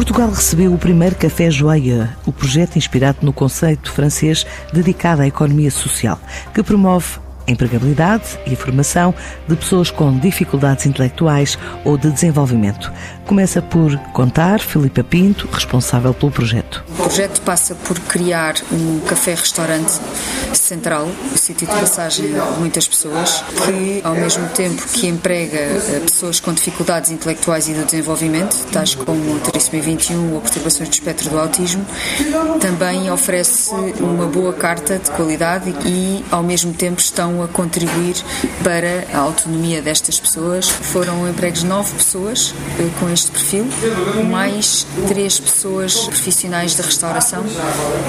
Portugal recebeu o primeiro Café Joia, o projeto inspirado no conceito francês dedicado à economia social, que promove a empregabilidade e a formação de pessoas com dificuldades intelectuais ou de desenvolvimento. Começa por contar Filipa Pinto, responsável pelo projeto. O projeto passa por criar um café-restaurante central, o sítio de passagem de muitas pessoas, que ao mesmo tempo que emprega eh, pessoas com dificuldades intelectuais e de desenvolvimento, tais como trissomia 21 ou perturbações do espectro do autismo, também oferece uma boa carta de qualidade e ao mesmo tempo estão a contribuir para a autonomia destas pessoas. Foram empregos de nove pessoas eh, com este perfil, mais três pessoas profissionais da restauração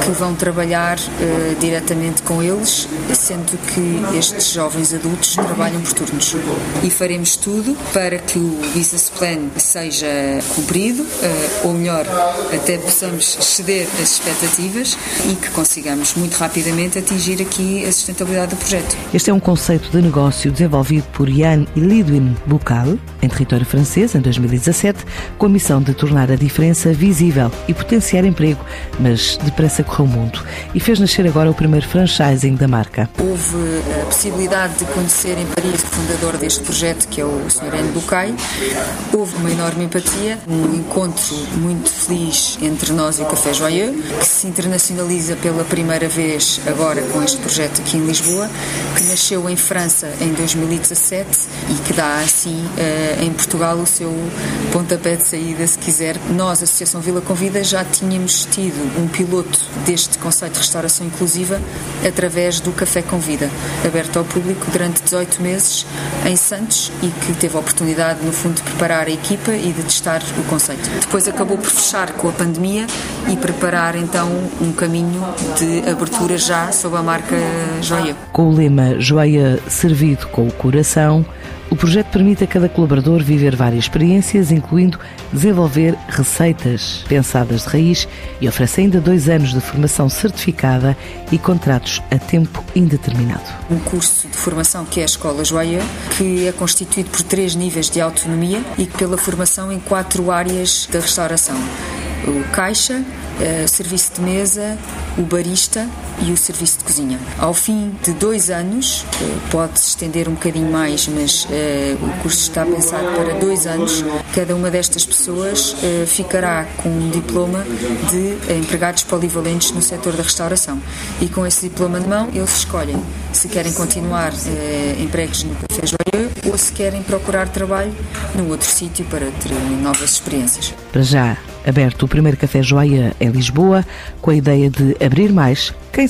que vão trabalhar uh, diretamente com eles, sendo que estes jovens adultos trabalham por turnos. E faremos tudo para que o business plan seja cumprido, uh, ou melhor, até possamos exceder as expectativas e que consigamos muito rapidamente atingir aqui a sustentabilidade do projeto. Este é um conceito de negócio desenvolvido por Yann e Lidwin Bucal, em território francês, em 2017, com a missão de tornar a diferença visível e potenciar emprego, mas depressa correu o mundo e fez nascer agora o primeiro franchising da marca. Houve a possibilidade de conhecer em Paris o fundador deste projeto, que é o Sr. Anne Bucay. Houve uma enorme empatia, um encontro muito feliz entre nós e o Café Joyeux, que se internacionaliza pela primeira vez agora com este projeto aqui em Lisboa, que nasceu em França em 2017 e que dá assim eh, em Portugal o seu pontapé de saída, se quiser. Nós, Associação Vila Convida, já tínhamos tido um piloto deste conceito de restauração inclusiva através do Café Convida, aberto ao público durante 18 meses em Santos e que teve a oportunidade, no fundo, de preparar a equipa e de testar o conceito. Depois acabou por fechar com a pandemia e preparar então um caminho de abertura já sob a marca Joia. Com o lema Joia servido com o coração, o projeto permite a cada colaborador viver várias experiências, incluindo desenvolver receitas pensadas de raiz e oferece ainda dois anos de formação certificada e contratos a tempo indeterminado. Um curso de formação que é a Escola Joia, que é constituído por três níveis de autonomia e pela formação em quatro áreas da restauração o caixa, o serviço de mesa, o barista e o serviço de cozinha. Ao fim de dois anos, eh, pode-se estender um bocadinho mais, mas uh, o curso está pensado para dois anos. Cada uma destas pessoas uh, ficará com um diploma de empregados polivalentes no setor da restauração. E com esse diploma de mão, eles escolhem se querem continuar empregos no Café Joyeux ou se querem procurar trabalho num outro sítio para ter novas experiências. Para já, aberto o primeiro Café Joia em Lisboa, com a ideia de abrir mais, quem